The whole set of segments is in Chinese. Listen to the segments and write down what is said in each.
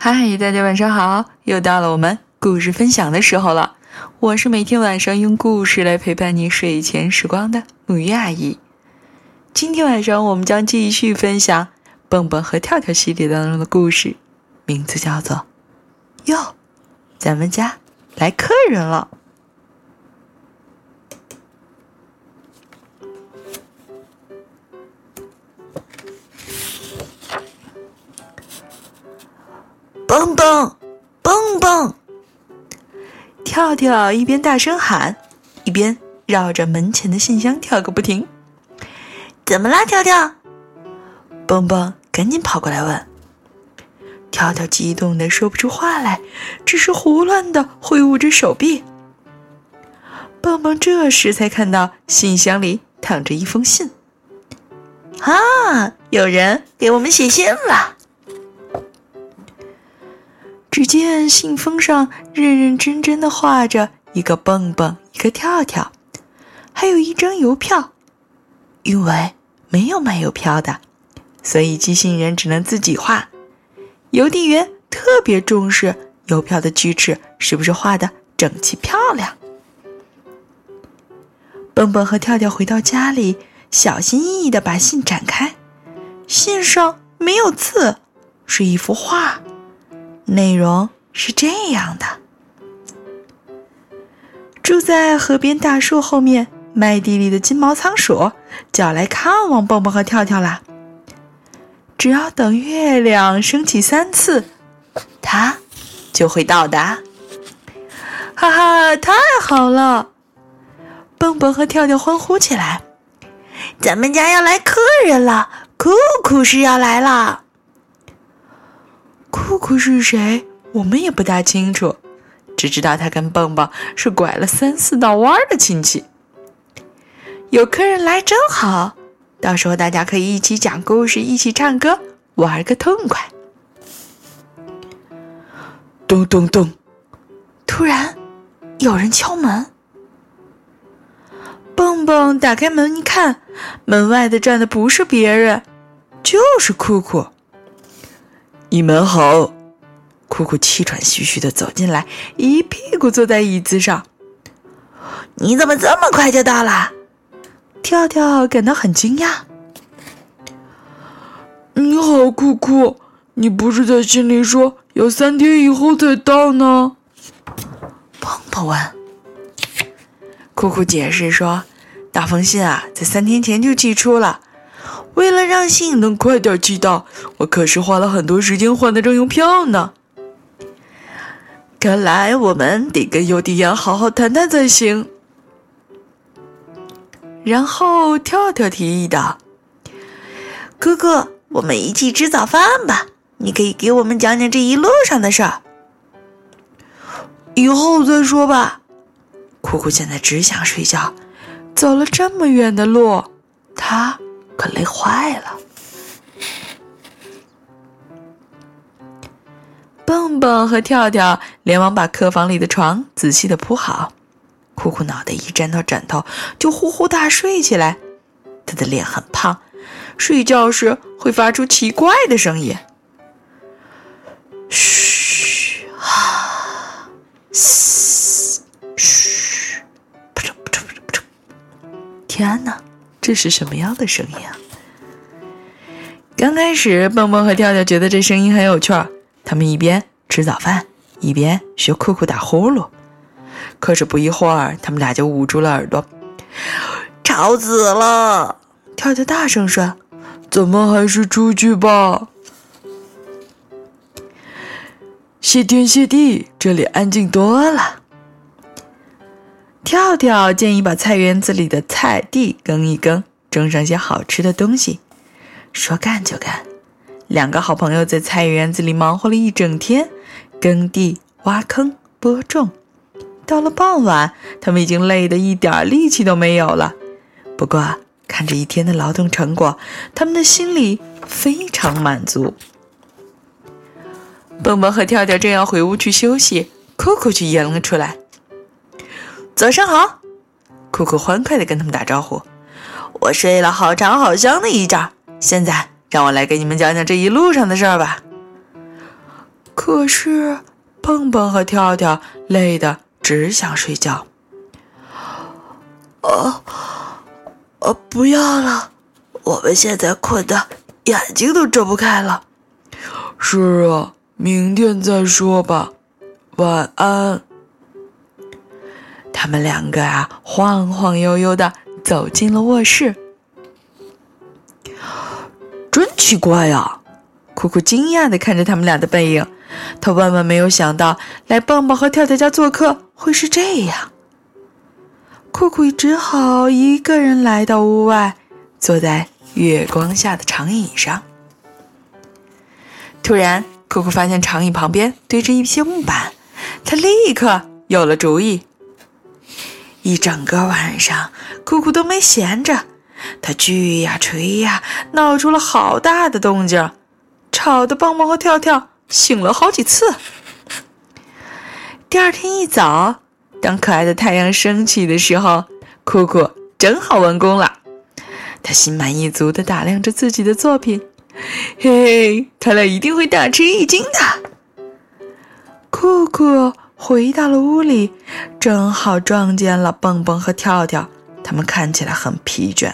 嗨，大家晚上好！又到了我们故事分享的时候了。我是每天晚上用故事来陪伴你睡前时光的木鱼阿姨。今天晚上我们将继续分享《蹦蹦和跳跳》系列当中的故事，名字叫做“哟，咱们家来客人了”。蹦蹦，蹦蹦！跳跳一边大声喊，一边绕着门前的信箱跳个不停。怎么啦，跳跳？蹦蹦赶紧跑过来问。跳跳激动的说不出话来，只是胡乱的挥舞着手臂。蹦蹦这时才看到信箱里躺着一封信。啊，有人给我们写信了。只见信封上认认真真的画着一个蹦蹦，一个跳跳，还有一张邮票。因为没有卖邮票的，所以寄信人只能自己画。邮递员特别重视邮票的锯齿是不是画的整齐漂亮。蹦蹦和跳跳回到家里，小心翼翼的把信展开，信上没有字，是一幅画。内容是这样的：住在河边大树后面麦地里的金毛仓鼠叫来看望蹦蹦和跳跳啦。只要等月亮升起三次，它就会到达。哈哈，太好了！蹦蹦和跳跳欢呼起来：“咱们家要来客人了，酷酷是要来了。”酷酷是谁？我们也不大清楚，只知道他跟蹦蹦是拐了三四道弯的亲戚。有客人来真好，到时候大家可以一起讲故事，一起唱歌，玩个痛快。咚咚咚！突然有人敲门。蹦蹦打开门一看，门外的站的不是别人，就是酷酷。你们好，酷酷气喘吁吁的走进来，一屁股坐在椅子上。你怎么这么快就到了？跳跳感到很惊讶。你好，酷酷，你不是在信里说要三天以后才到呢？蹦蹦问。酷酷解释说，大封信啊，在三天前就寄出了。为了让信能快点寄到，我可是花了很多时间换的张邮票呢。看来我们得跟邮递员好好谈谈才行。然后跳跳提议道：“哥哥，我们一起吃早饭吧。你可以给我们讲讲这一路上的事儿。”以后再说吧。酷酷现在只想睡觉，走了这么远的路，他。可累坏了，蹦蹦和跳跳连忙把客房里的床仔细的铺好。酷酷脑袋一沾到枕头就呼呼大睡起来。他的脸很胖，睡觉时会发出奇怪的声音。嘘，啊，嘶，嘘，扑哧扑哧扑哧扑哧。天哪！这是什么样的声音啊？刚开始，蹦蹦和跳跳觉得这声音很有趣儿，他们一边吃早饭，一边学酷酷打呼噜。可是不一会儿，他们俩就捂住了耳朵，吵死了！跳跳大声说：“咱们还是出去吧。”谢天谢地，这里安静多了。跳跳建议把菜园子里的菜地耕一耕，种上些好吃的东西。说干就干，两个好朋友在菜园子里忙活了一整天，耕地、挖坑、播种。到了傍晚，他们已经累得一点力气都没有了。不过，看着一天的劳动成果，他们的心里非常满足。蹦蹦和跳跳正要回屋去休息，酷酷却迎了出来。早上好，酷酷欢快地跟他们打招呼。我睡了好长好香的一觉，现在让我来给你们讲讲这一路上的事儿吧。可是蹦蹦和跳跳累得只想睡觉。哦，哦，不要了，我们现在困得眼睛都睁不开了。是啊，明天再说吧。晚安。他们两个啊，晃晃悠悠的走进了卧室。真奇怪呀！酷酷惊讶的看着他们俩的背影，他万万没有想到来蹦蹦和跳跳家做客会是这样。酷酷只好一个人来到屋外，坐在月光下的长椅上。突然，酷酷发现长椅旁边堆着一些木板，他立刻有了主意。一整个晚上，酷酷都没闲着，他锯呀锤呀，闹出了好大的动静，吵得蹦蹦和跳跳醒了好几次。第二天一早，当可爱的太阳升起的时候，酷酷正好完工了。他心满意足地打量着自己的作品，嘿，他俩一定会大吃一惊的。酷酷。回到了屋里，正好撞见了蹦蹦和跳跳，他们看起来很疲倦。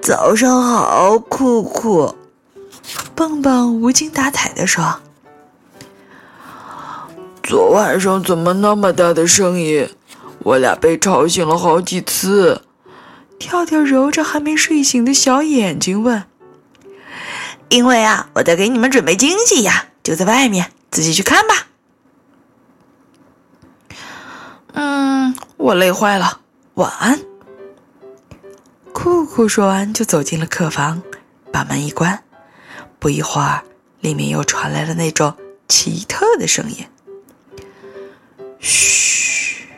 早上好，酷酷。蹦蹦无精打采地说：“昨晚上怎么那么大的声音？我俩被吵醒了好几次。”跳跳揉着还没睡醒的小眼睛问：“因为啊，我在给你们准备惊喜呀，就在外面，自己去看吧。”嗯，我累坏了，晚安。酷酷说完就走进了客房，把门一关。不一会儿，里面又传来了那种奇特的声音：“嘘，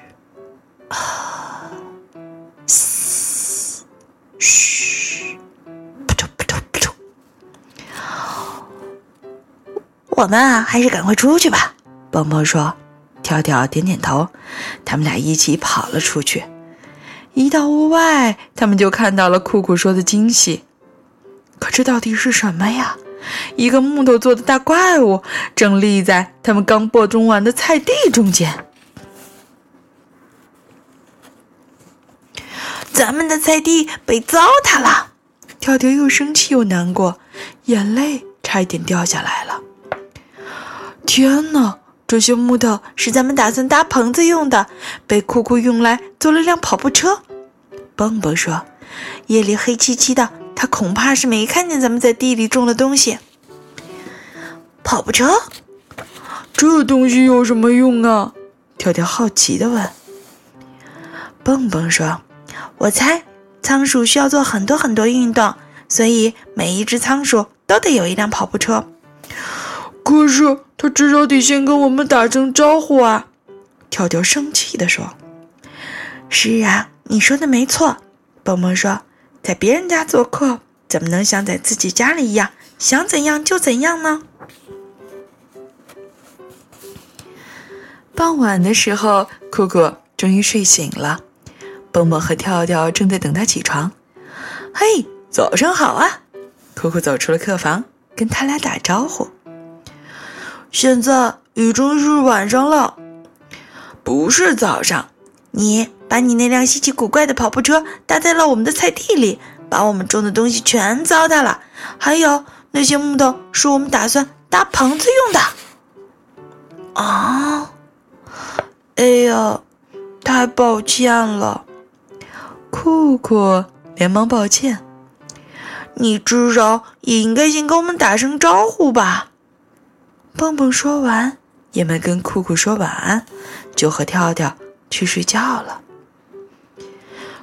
啊，嘶，嘘，扑通扑通扑通。”我们啊，还是赶快出去吧。”蹦蹦说。跳跳点点头，他们俩一起跑了出去。一到屋外，他们就看到了酷酷说的惊喜。可这到底是什么呀？一个木头做的大怪物正立在他们刚播种完的菜地中间。咱们的菜地被糟蹋了！跳跳又生气又难过，眼泪差一点掉下来了。天哪！这些木头是咱们打算搭棚子用的，被酷酷用来做了辆跑步车。蹦蹦说：“夜里黑漆漆的，他恐怕是没看见咱们在地里种的东西。”跑步车，这东西有什么用啊？跳跳好奇地问。蹦蹦说：“我猜仓鼠需要做很多很多运动，所以每一只仓鼠都得有一辆跑步车。”可是他至少得先跟我们打声招呼啊！跳跳生气地说：“是啊，你说的没错。”蹦蹦说：“在别人家做客，怎么能像在自己家里一样，想怎样就怎样呢？”傍晚的时候，酷酷终于睡醒了。蹦蹦和跳跳正在等他起床。“嘿，早上好啊！”酷酷走出了客房，跟他俩打招呼。现在已经是晚上了，不是早上。你把你那辆稀奇古怪的跑步车搭在了我们的菜地里，把我们种的东西全糟蹋了。还有那些木头是我们打算搭棚子用的。啊！哎呀，太抱歉了，酷酷连忙抱歉。你至少也应该先跟我们打声招呼吧。蹦蹦说完，也没跟酷酷说晚安，就和跳跳去睡觉了。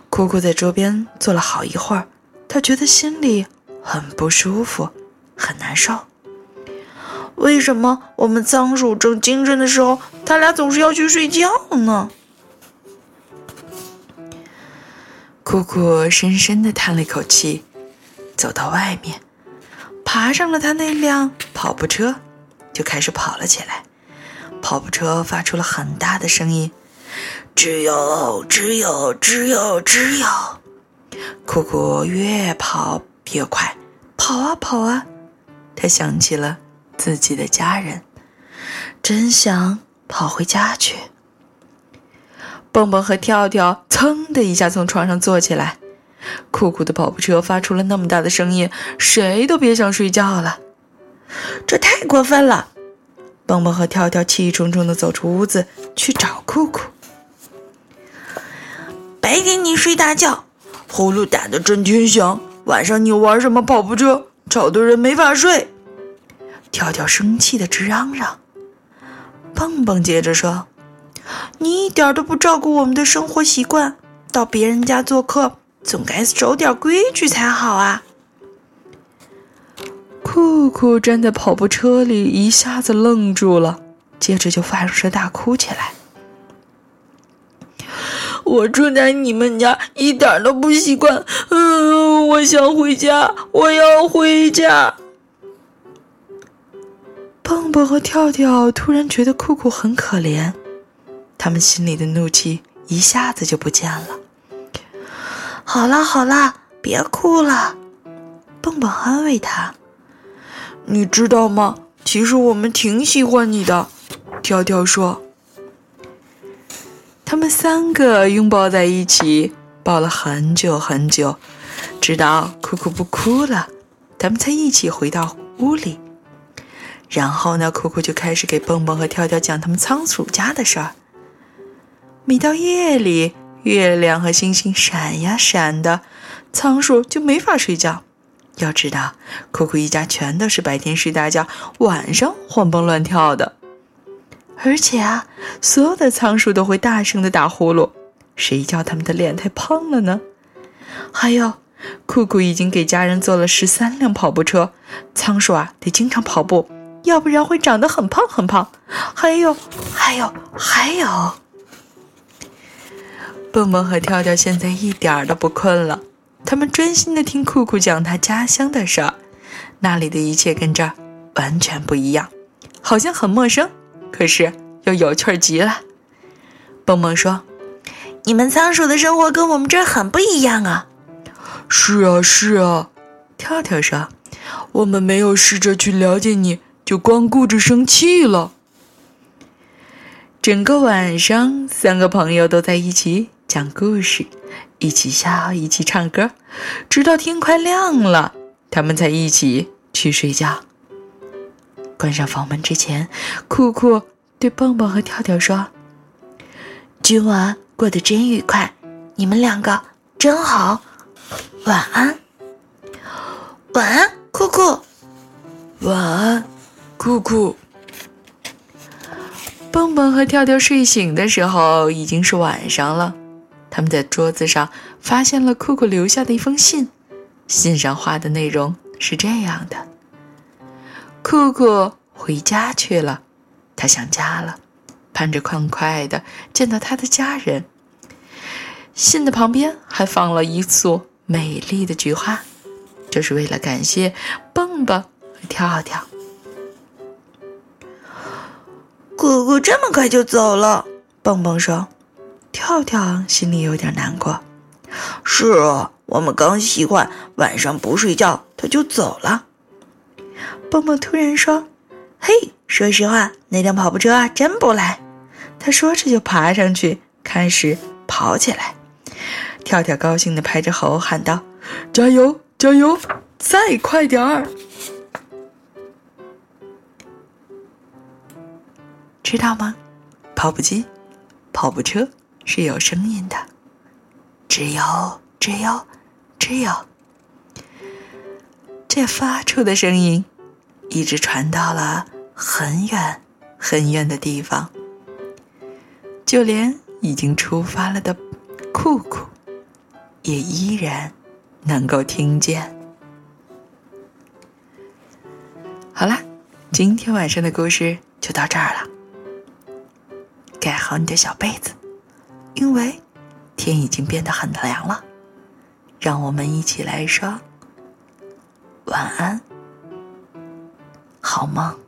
酷酷在桌边坐了好一会儿，他觉得心里很不舒服，很难受。为什么我们仓鼠正精神的时候，他俩总是要去睡觉呢？酷酷深深的叹了一口气，走到外面，爬上了他那辆跑步车。就开始跑了起来，跑步车发出了很大的声音，吱有吱有吱有吱有。酷酷越跑越快，跑啊跑啊，他想起了自己的家人，真想跑回家去。蹦蹦和跳跳噌的一下从床上坐起来，酷酷的跑步车发出了那么大的声音，谁都别想睡觉了。这太过分了！蹦蹦和跳跳气冲冲的走出屋子去找酷酷。白天你睡大觉，呼噜打得震天响；晚上你玩什么跑步车，吵得人没法睡。跳跳生气的直嚷嚷。蹦蹦接着说。你一点都不照顾我们的生活习惯，到别人家做客总该守点规矩才好啊！酷酷站在跑步车里，一下子愣住了，接着就放声大哭起来。我住在你们家一点都不习惯，嗯，我想回家，我要回家。蹦蹦和跳跳突然觉得酷酷很可怜。他们心里的怒气一下子就不见了。好啦好啦，别哭了，蹦蹦安慰他。你知道吗？其实我们挺喜欢你的，跳跳说。他们三个拥抱在一起，抱了很久很久，直到酷酷不哭了，他们才一起回到屋里。然后呢，酷酷就开始给蹦蹦和跳跳讲他们仓鼠家的事儿。每到夜里，月亮和星星闪呀闪的，仓鼠就没法睡觉。要知道，酷酷一家全都是白天睡大觉，晚上活蹦乱跳的。而且啊，所有的仓鼠都会大声的打呼噜，谁叫他们的脸太胖了呢？还有，酷酷已经给家人做了十三辆跑步车，仓鼠啊得经常跑步，要不然会长得很胖很胖。还有，还有，还有。蹦蹦和跳跳现在一点儿都不困了，他们专心的听酷酷讲他家乡的事儿。那里的一切跟这儿完全不一样，好像很陌生，可是又有趣极了。蹦蹦说：“你们仓鼠的生活跟我们这儿很不一样啊。”“是啊，是啊。”跳跳说：“我们没有试着去了解你，就光顾着生气了。”整个晚上，三个朋友都在一起。讲故事，一起笑，一起唱歌，直到天快亮了，他们才一起去睡觉。关上房门之前，酷酷对蹦蹦和跳跳说：“今晚过得真愉快，你们两个真好，晚安。”晚安，酷酷。晚安，酷酷。蹦蹦和跳跳睡醒的时候，已经是晚上了。他们在桌子上发现了酷酷留下的一封信，信上画的内容是这样的：酷酷回家去了，他想家了，盼着快快的见到他的家人。信的旁边还放了一束美丽的菊花，这是为了感谢蹦蹦和跳跳。酷酷这么快就走了，蹦蹦说。跳跳心里有点难过。是啊，我们刚习惯晚上不睡觉，他就走了。蹦蹦突然说：“嘿，说实话，那辆跑步车啊，真不赖。”他说着就爬上去，开始跑起来。跳跳高兴地拍着喉喊道：“加油，加油，再快点儿！”知道吗？跑步机，跑步车。是有声音的，只有只有只有，这发出的声音一直传到了很远很远的地方，就连已经出发了的酷酷也依然能够听见。好啦，今天晚上的故事就到这儿了，盖好你的小被子。因为天已经变得很凉了，让我们一起来说晚安，好梦。